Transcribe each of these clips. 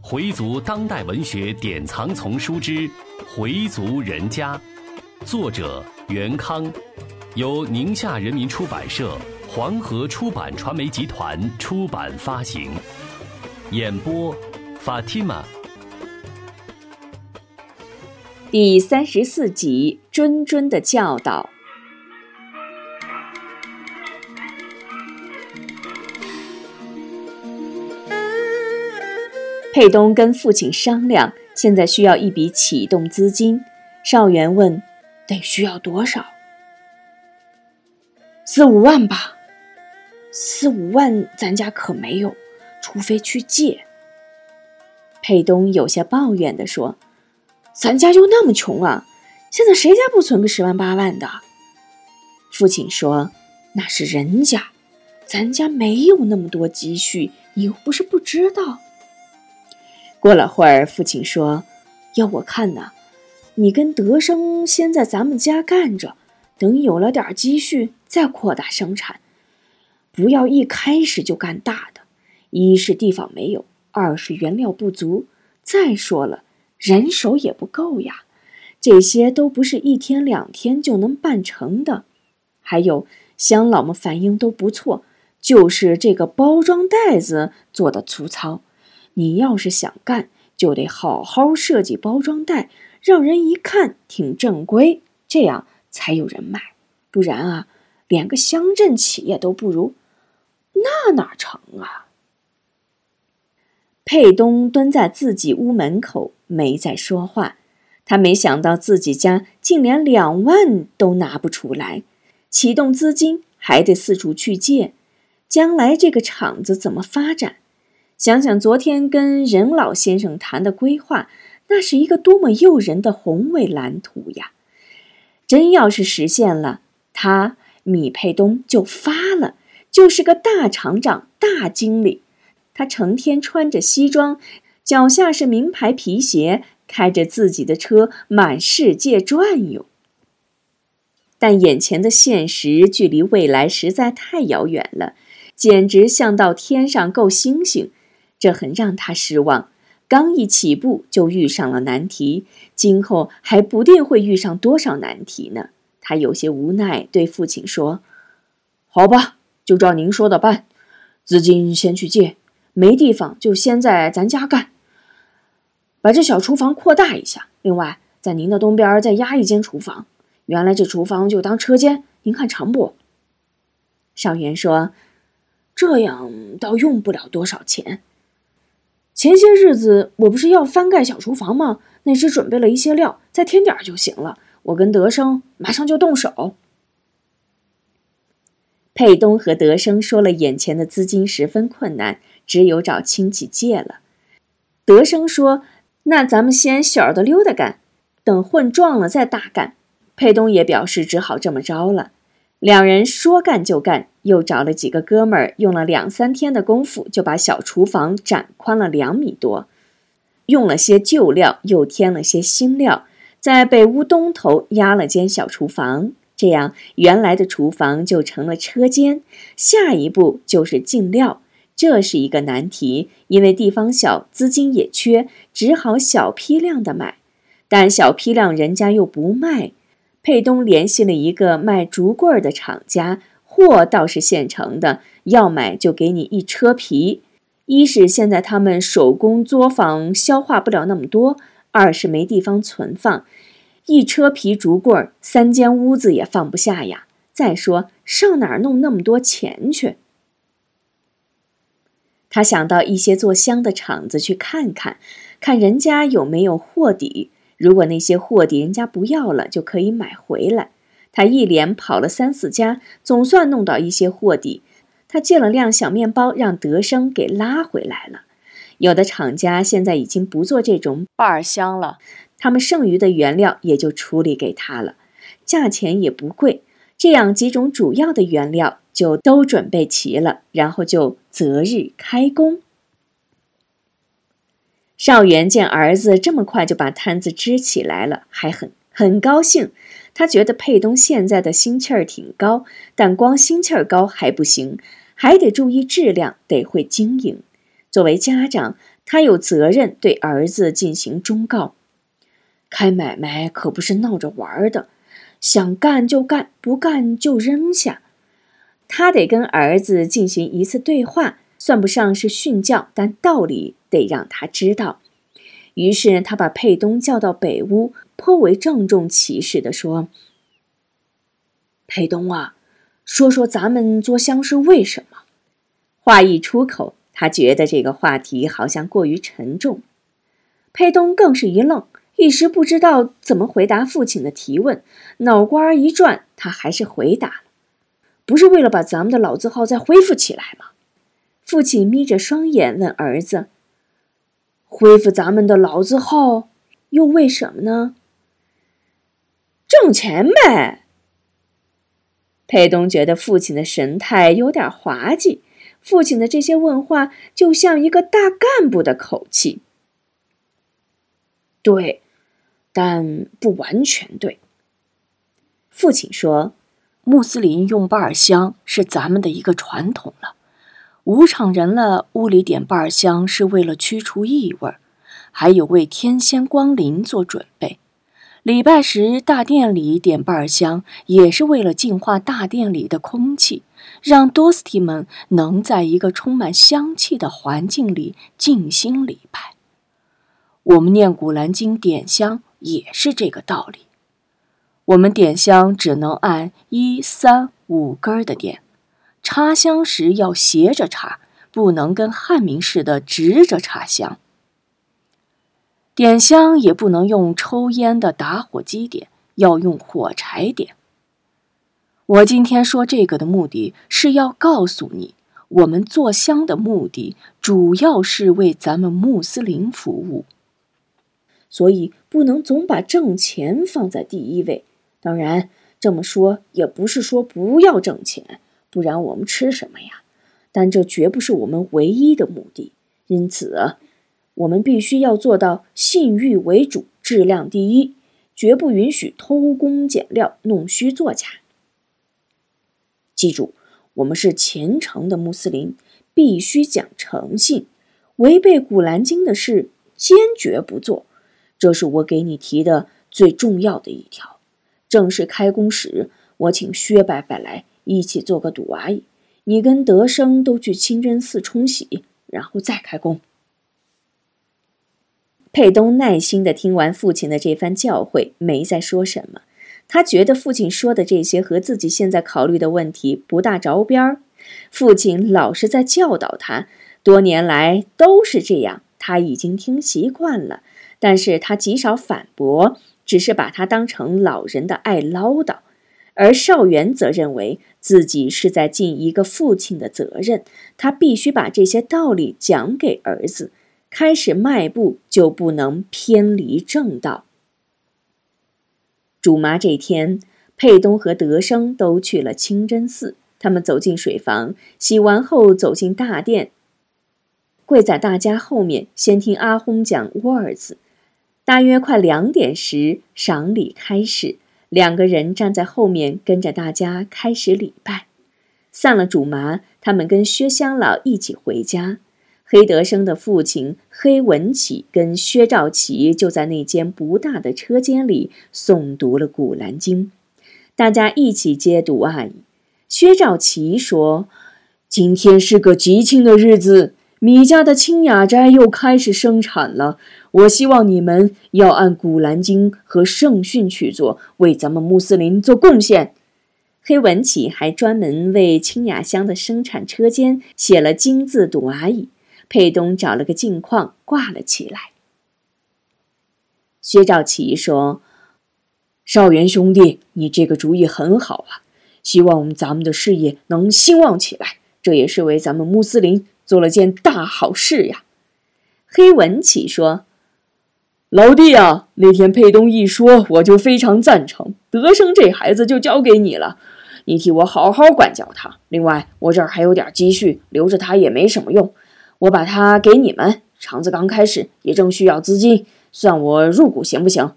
回族当代文学典藏丛书之《回族人家》，作者袁康，由宁夏人民出版社、黄河出版传媒集团出版发行。演播：Fatima。第三十四集：谆谆的教导。佩东跟父亲商量，现在需要一笔启动资金。少元问：“得需要多少？”四五万吧。四五万，咱家可没有，除非去借。佩东有些抱怨地说：“咱家就那么穷啊，现在谁家不存个十万八万的？”父亲说：“那是人家，咱家没有那么多积蓄，你又不是不知道。”过了会儿，父亲说：“要我看呢，你跟德生先在咱们家干着，等有了点积蓄再扩大生产。不要一开始就干大的，一是地方没有，二是原料不足，再说了，人手也不够呀。这些都不是一天两天就能办成的。还有乡老们反应都不错，就是这个包装袋子做的粗糙。”你要是想干，就得好好设计包装袋，让人一看挺正规，这样才有人买。不然啊，连个乡镇企业都不如，那哪成啊？佩东蹲在自己屋门口，没再说话。他没想到自己家竟连两万都拿不出来，启动资金还得四处去借，将来这个厂子怎么发展？想想昨天跟任老先生谈的规划，那是一个多么诱人的宏伟蓝图呀！真要是实现了，他米佩东就发了，就是个大厂长、大经理。他成天穿着西装，脚下是名牌皮鞋，开着自己的车满世界转悠。但眼前的现实距离未来实在太遥远了，简直像到天上够星星。这很让他失望，刚一起步就遇上了难题，今后还不定会遇上多少难题呢。他有些无奈，对父亲说：“好吧，就照您说的办，资金先去借，没地方就先在咱家干，把这小厨房扩大一下。另外，在您的东边再压一间厨房，原来这厨房就当车间，您看成不？”少元说：“这样倒用不了多少钱。”前些日子我不是要翻盖小厨房吗？那只准备了一些料，再添点就行了。我跟德生马上就动手。佩东和德生说了，眼前的资金十分困难，只有找亲戚借了。德生说：“那咱们先小的溜达干，等混壮了再大干。”佩东也表示只好这么着了。两人说干就干，又找了几个哥们儿，用了两三天的功夫，就把小厨房展宽了两米多。用了些旧料，又添了些新料，在北屋东头压了间小厨房，这样原来的厨房就成了车间。下一步就是进料，这是一个难题，因为地方小，资金也缺，只好小批量的买，但小批量人家又不卖。佩东联系了一个卖竹棍的厂家，货倒是现成的，要买就给你一车皮。一是现在他们手工作坊消化不了那么多，二是没地方存放，一车皮竹棍三间屋子也放不下呀。再说上哪儿弄那么多钱去？他想到一些做香的厂子去看看，看人家有没有货底。如果那些货底人家不要了，就可以买回来。他一连跑了三四家，总算弄到一些货底。他借了辆小面包，让德生给拉回来了。有的厂家现在已经不做这种瓣香了，他们剩余的原料也就处理给他了，价钱也不贵。这样几种主要的原料就都准备齐了，然后就择日开工。少元见儿子这么快就把摊子支起来了，还很很高兴。他觉得佩东现在的心气儿挺高，但光心气儿高还不行，还得注意质量，得会经营。作为家长，他有责任对儿子进行忠告：开买卖可不是闹着玩的，想干就干，不干就扔下。他得跟儿子进行一次对话，算不上是训教，但道理得让他知道。于是他把佩东叫到北屋，颇为郑重其事地说：“佩东啊，说说咱们做香是为什么？”话一出口，他觉得这个话题好像过于沉重。佩东更是一愣，一时不知道怎么回答父亲的提问，脑瓜一转，他还是回答了。不是为了把咱们的老字号再恢复起来吗？父亲眯着双眼问儿子：“恢复咱们的老字号，又为什么呢？”挣钱呗。佩东觉得父亲的神态有点滑稽，父亲的这些问话就像一个大干部的口气。对，但不完全对。父亲说。穆斯林用巴尔香是咱们的一个传统了，无场人了，屋里点半香是为了驱除异味，还有为天仙光临做准备。礼拜时大殿里点半香也是为了净化大殿里的空气，让多斯蒂们能在一个充满香气的环境里静心礼拜。我们念古兰经点香也是这个道理。我们点香只能按一三五根的点，插香时要斜着插，不能跟汉民似的直着插香。点香也不能用抽烟的打火机点，要用火柴点。我今天说这个的目的是要告诉你，我们做香的目的主要是为咱们穆斯林服务，所以不能总把挣钱放在第一位。当然，这么说也不是说不要挣钱，不然我们吃什么呀？但这绝不是我们唯一的目的。因此，我们必须要做到信誉为主，质量第一，绝不允许偷工减料、弄虚作假。记住，我们是虔诚的穆斯林，必须讲诚信，违背古兰经的事坚决不做。这是我给你提的最重要的一条。正式开工时，我请薛伯伯来一起做个赌阿姨，你跟德生都去清真寺冲洗，然后再开工。佩东耐心的听完父亲的这番教诲，没再说什么。他觉得父亲说的这些和自己现在考虑的问题不大着边儿。父亲老是在教导他，多年来都是这样，他已经听习惯了。但是他极少反驳。只是把他当成老人的爱唠叨，而少元则认为自己是在尽一个父亲的责任，他必须把这些道理讲给儿子，开始迈步就不能偏离正道。主妈这天，佩东和德生都去了清真寺，他们走进水房，洗完后走进大殿，跪在大家后面，先听阿訇讲沃尔兹。大约快两点时，赏礼开始，两个人站在后面跟着大家开始礼拜。散了主麻，他们跟薛香老一起回家。黑德生的父亲黑文启跟薛兆奇就在那间不大的车间里诵读了《古兰经》，大家一起接读啊。薛兆奇说：“今天是个吉庆的日子。”米家的清雅斋又开始生产了。我希望你们要按《古兰经》和圣训去做，为咱们穆斯林做贡献。黑文启还专门为清雅乡的生产车间写了金字堵阿语。佩东找了个镜框挂了起来。薛兆奇说：“少元兄弟，你这个主意很好啊！希望咱们的事业能兴旺起来，这也是为咱们穆斯林。”做了件大好事呀，黑文启说：“老弟啊，那天佩东一说，我就非常赞成。德生这孩子就交给你了，你替我好好管教他。另外，我这儿还有点积蓄，留着他也没什么用，我把他给你们。厂子刚开始，也正需要资金，算我入股行不行？”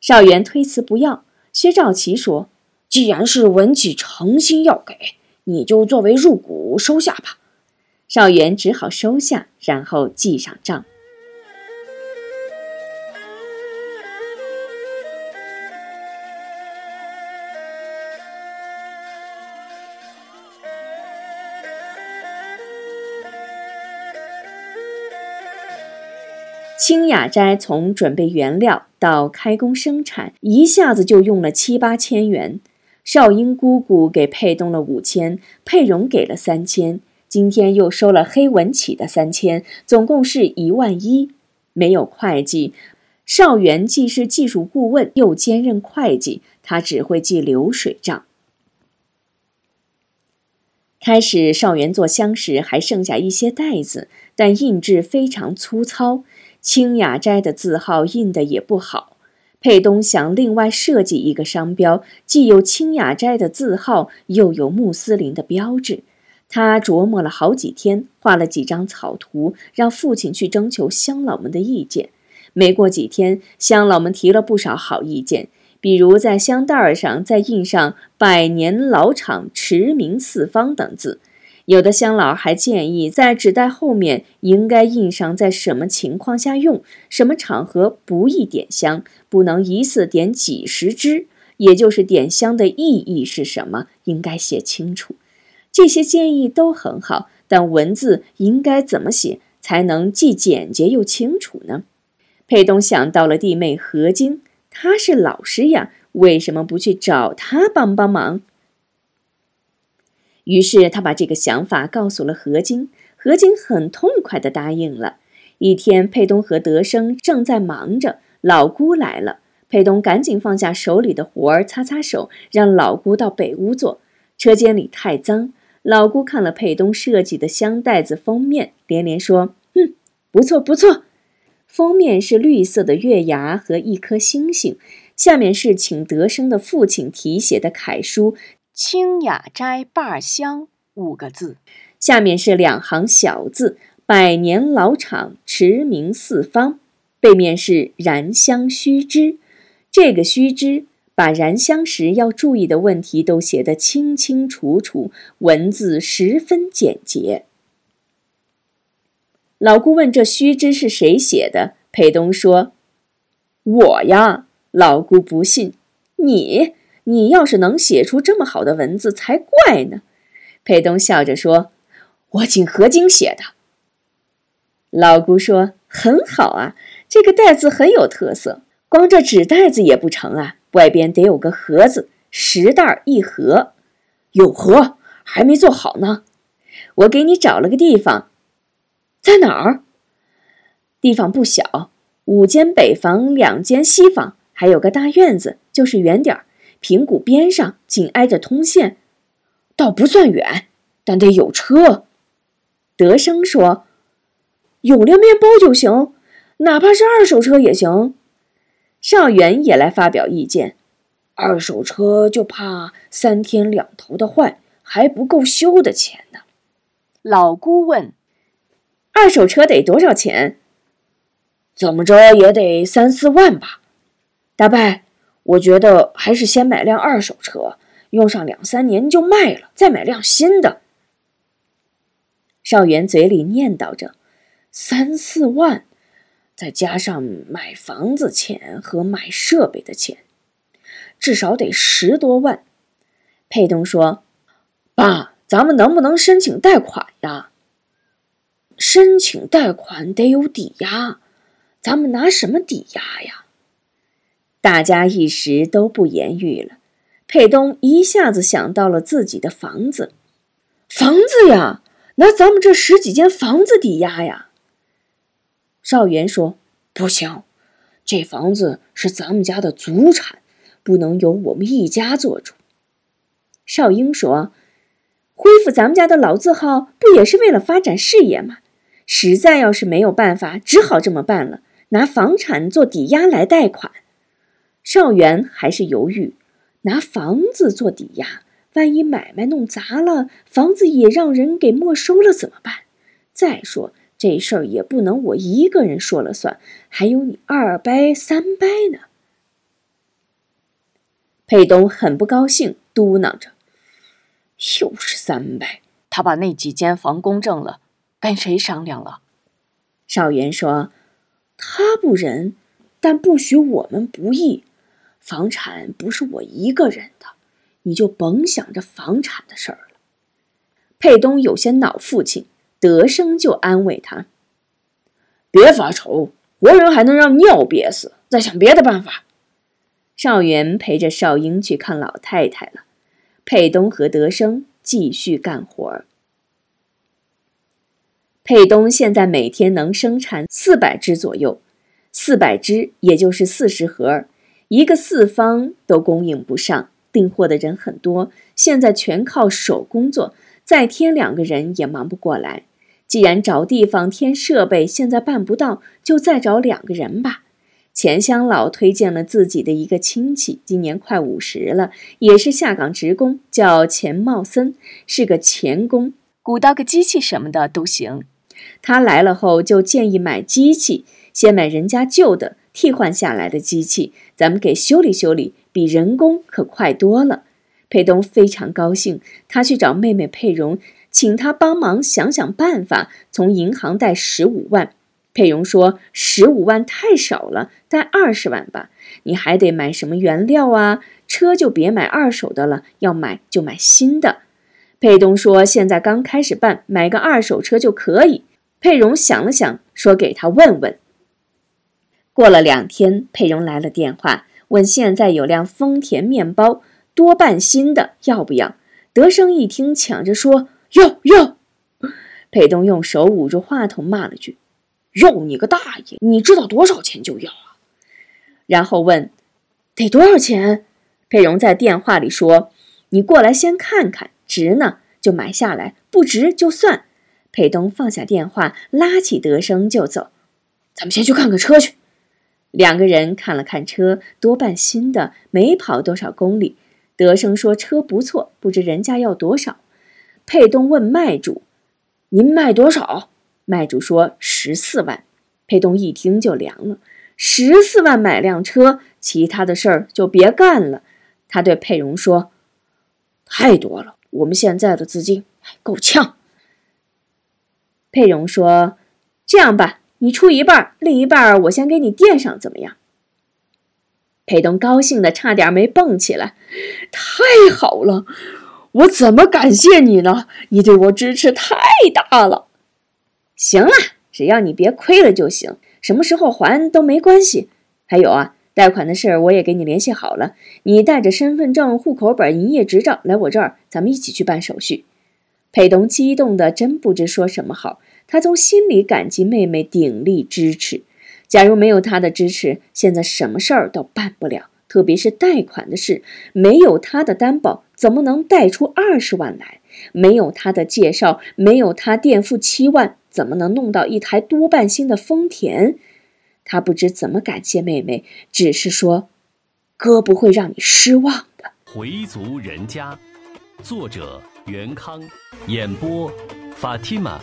少元推辞不要。薛兆奇说：“既然是文启诚心要给，你就作为入股收下吧。”邵元只好收下，然后记上账。清雅斋从准备原料到开工生产，一下子就用了七八千元。少英姑姑给佩东了五千，佩蓉给了三千，今天又收了黑文启的三千，总共是一万一。没有会计，邵元既是技术顾问，又兼任会计，他只会记流水账。开始，邵元做香时还剩下一些袋子，但印制非常粗糙。清雅斋的字号印的也不好，佩东想另外设计一个商标，既有清雅斋的字号，又有穆斯林的标志。他琢磨了好几天，画了几张草图，让父亲去征求乡老们的意见。没过几天，乡老们提了不少好意见，比如在香袋上再印上“百年老厂，驰名四方”等字。有的乡老还建议，在纸袋后面应该印上在什么情况下用，什么场合不宜点香，不能一次点几十支，也就是点香的意义是什么，应该写清楚。这些建议都很好，但文字应该怎么写才能既简洁又清楚呢？佩东想到了弟妹何晶，她是老师呀，为什么不去找她帮帮忙？于是他把这个想法告诉了何晶，何晶很痛快地答应了。一天，佩东和德生正在忙着，老姑来了。佩东赶紧放下手里的活儿，擦擦手，让老姑到北屋坐。车间里太脏，老姑看了佩东设计的香袋子封面，连连说：“嗯，不错不错。”封面是绿色的月牙和一颗星星，下面是请德生的父亲题写的楷书。清雅斋坝香五个字，下面是两行小字：“百年老厂，驰名四方。”背面是燃香须知。这个须知把燃香时要注意的问题都写得清清楚楚，文字十分简洁。老姑问：“这须知是谁写的？”裴东说：“我呀。”老姑不信：“你。”你要是能写出这么好的文字才怪呢，佩东笑着说：“我请何晶写的。”老姑说：“很好啊，这个袋子很有特色。光这纸袋子也不成啊，外边得有个盒子，十袋一盒。有盒还没做好呢，我给你找了个地方，在哪儿？地方不小，五间北房，两间西房，还有个大院子，就是远点儿。”平谷边上，紧挨着通县，倒不算远，但得有车。德生说：“有辆面包就行，哪怕是二手车也行。”邵元也来发表意见：“二手车就怕三天两头的坏，还不够修的钱呢。”老姑问：“二手车得多少钱？怎么着也得三四万吧？”大伯。我觉得还是先买辆二手车，用上两三年就卖了，再买辆新的。少元嘴里念叨着：“三四万，再加上买房子钱和买设备的钱，至少得十多万。”佩东说：“爸，咱们能不能申请贷款呀？申请贷款得有抵押，咱们拿什么抵押呀？”大家一时都不言语了。佩东一下子想到了自己的房子，房子呀，拿咱们这十几间房子抵押呀。少元说：“不行，这房子是咱们家的祖产，不能由我们一家做主。”少英说：“恢复咱们家的老字号，不也是为了发展事业吗？实在要是没有办法，只好这么办了，拿房产做抵押来贷款。”少元还是犹豫，拿房子做抵押，万一买卖弄砸了，房子也让人给没收了怎么办？再说这事儿也不能我一个人说了算，还有你二伯、三伯呢。佩东很不高兴，嘟囔着：“又是三伯，他把那几间房公证了，跟谁商量了？少元说：“他不仁，但不许我们不义。房产不是我一个人的，你就甭想着房产的事儿了。”佩东有些恼父亲，德生就安慰他：“别发愁，活人还能让尿憋死，再想别的办法。”少元陪着少英去看老太太了，佩东和德生继续干活。佩东现在每天能生产四百只左右，四百只也就是四十盒，一个四方都供应不上。订货的人很多，现在全靠手工作，再添两个人也忙不过来。既然找地方添设备现在办不到，就再找两个人吧。钱乡老推荐了自己的一个亲戚，今年快五十了，也是下岗职工，叫钱茂森，是个钳工，鼓捣个机器什么的都行。他来了后就建议买机器，先买人家旧的替换下来的机器，咱们给修理修理，比人工可快多了。佩东非常高兴，他去找妹妹佩蓉，请他帮忙想想办法，从银行贷十五万。佩蓉说：“十五万太少了，贷二十万吧。你还得买什么原料啊？车就别买二手的了，要买就买新的。”佩东说：“现在刚开始办，买个二手车就可以。”佩蓉想了想，说：“给他问问。”过了两天，佩蓉来了电话，问现在有辆丰田面包，多半新的，要不要？德生一听，抢着说：“要要！”佩东用手捂住话筒，骂了句：“要你个大爷！你知道多少钱就要啊！”然后问：“得多少钱？”佩蓉在电话里说：“你过来先看看，值呢就买下来，不值就算。”佩东放下电话，拉起德生就走。咱们先去看看车去。两个人看了看车，多半新的，没跑多少公里。德生说车不错，不知人家要多少。佩东问卖主：“您卖多少？”卖主说：“十四万。”佩东一听就凉了，十四万买辆车，其他的事儿就别干了。他对佩蓉说：“太多了，我们现在的资金够呛。”佩蓉说：“这样吧，你出一半，另一半我先给你垫上，怎么样？”佩东高兴的差点没蹦起来：“太好了，我怎么感谢你呢？你对我支持太大了。”行了，只要你别亏了就行，什么时候还都没关系。还有啊，贷款的事儿我也给你联系好了，你带着身份证、户口本、营业执照来我这儿，咱们一起去办手续。佩东激动的真不知说什么好，他从心里感激妹妹鼎力支持。假如没有她的支持，现在什么事儿都办不了，特别是贷款的事，没有他的担保，怎么能贷出二十万来？没有他的介绍，没有他垫付七万，怎么能弄到一台多半新的丰田？他不知怎么感谢妹妹，只是说：“哥不会让你失望的。”回族人家，作者。袁康，演播，法蒂玛。